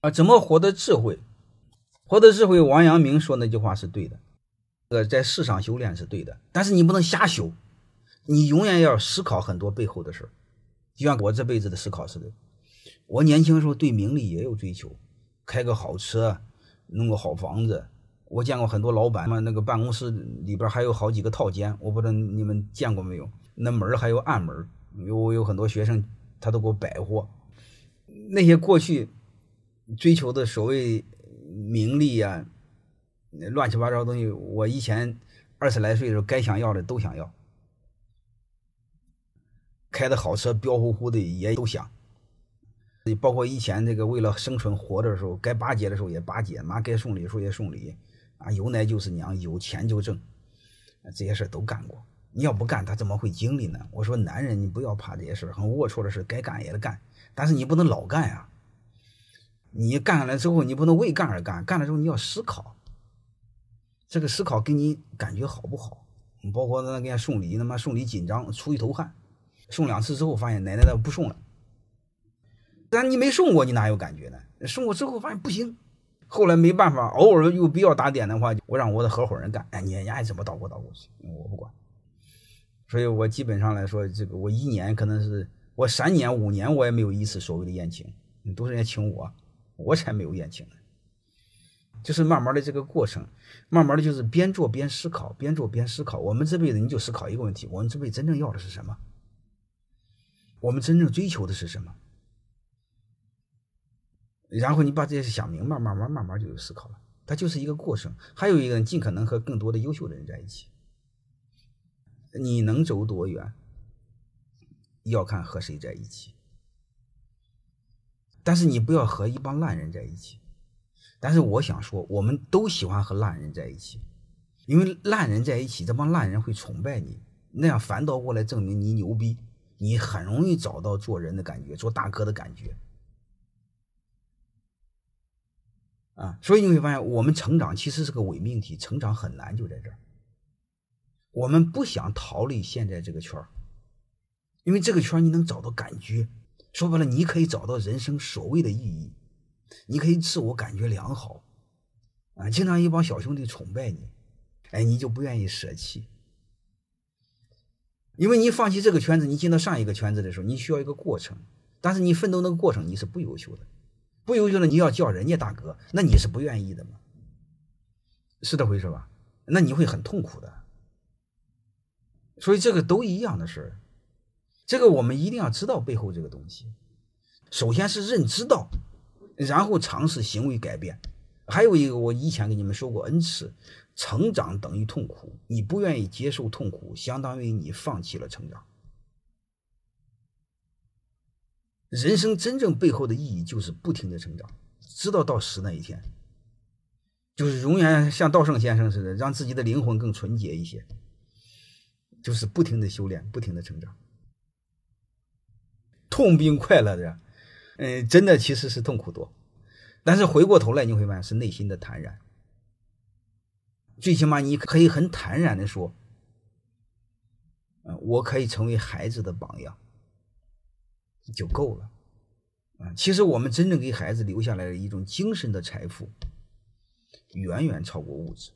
啊，怎么活得智慧？活得智慧，王阳明说那句话是对的，呃，在世上修炼是对的，但是你不能瞎修，你永远要思考很多背后的事儿，就像我这辈子的思考似的。我年轻时候对名利也有追求，开个好车，弄个好房子。我见过很多老板嘛，那个办公室里边还有好几个套间，我不知道你们见过没有？那门还有暗门，有有很多学生他都给我摆货。那些过去追求的所谓名利呀，乱七八糟的东西，我以前二十来岁的时候该想要的都想要，开的好车彪呼呼的也都想。包括以前这个为了生存活着的时候，该巴结的时候也巴结，妈该送礼的时候也送礼，啊，有奶就是娘，有钱就挣，这些事都干过。你要不干，他怎么会经历呢？我说男人，你不要怕这些事很龌龊的事该干也得干，但是你不能老干呀。你干了之后，你不能为干而干，干了之后你要思考，这个思考给你感觉好不好？包括那给人送礼，他妈送礼紧张，出一头汗，送两次之后发现奶奶的不送了。但你没送过，你哪有感觉呢？送过之后发现不行，后来没办法，偶尔有必要打点的话，我让我的合伙人干。哎，你爱怎么捣鼓捣鼓去，我不管。所以我基本上来说，这个我一年可能是我三年五年我也没有一次所谓的宴请，都是人家请我，我才没有宴请呢。就是慢慢的这个过程，慢慢的就是边做边思考，边做边思考。我们这辈子你就思考一个问题：我们这辈子真正要的是什么？我们真正追求的是什么？然后你把这些想明白，慢慢慢慢就有思考了。它就是一个过程。还有一个，尽可能和更多的优秀的人在一起。你能走多远，要看和谁在一起。但是你不要和一帮烂人在一起。但是我想说，我们都喜欢和烂人在一起，因为烂人在一起，这帮烂人会崇拜你，那样反倒过来证明你牛逼，你很容易找到做人的感觉，做大哥的感觉。啊，所以你会发现，我们成长其实是个伪命题，成长很难，就在这儿。我们不想逃离现在这个圈儿，因为这个圈儿你能找到感觉。说白了，你可以找到人生所谓的意义，你可以自我感觉良好，啊，经常一帮小兄弟崇拜你，哎，你就不愿意舍弃，因为你放弃这个圈子，你进到上一个圈子的时候，你需要一个过程，但是你奋斗那个过程你是不优秀的。不优秀的你要叫人家大哥，那你是不愿意的嘛？是这回事吧？那你会很痛苦的。所以这个都一样的事儿，这个我们一定要知道背后这个东西。首先是认知到，然后尝试行为改变。还有一个，我以前给你们说过 n 次，成长等于痛苦，你不愿意接受痛苦，相当于你放弃了成长。人生真正背后的意义就是不停的成长，直到到死那一天，就是永远像稻盛先生似的，让自己的灵魂更纯洁一些，就是不停的修炼，不停的成长。痛并快乐着，嗯，真的其实是痛苦多，但是回过头来你会发现是内心的坦然，最起码你可以很坦然的说，嗯，我可以成为孩子的榜样。就够了，啊！其实我们真正给孩子留下来的一种精神的财富，远远超过物质。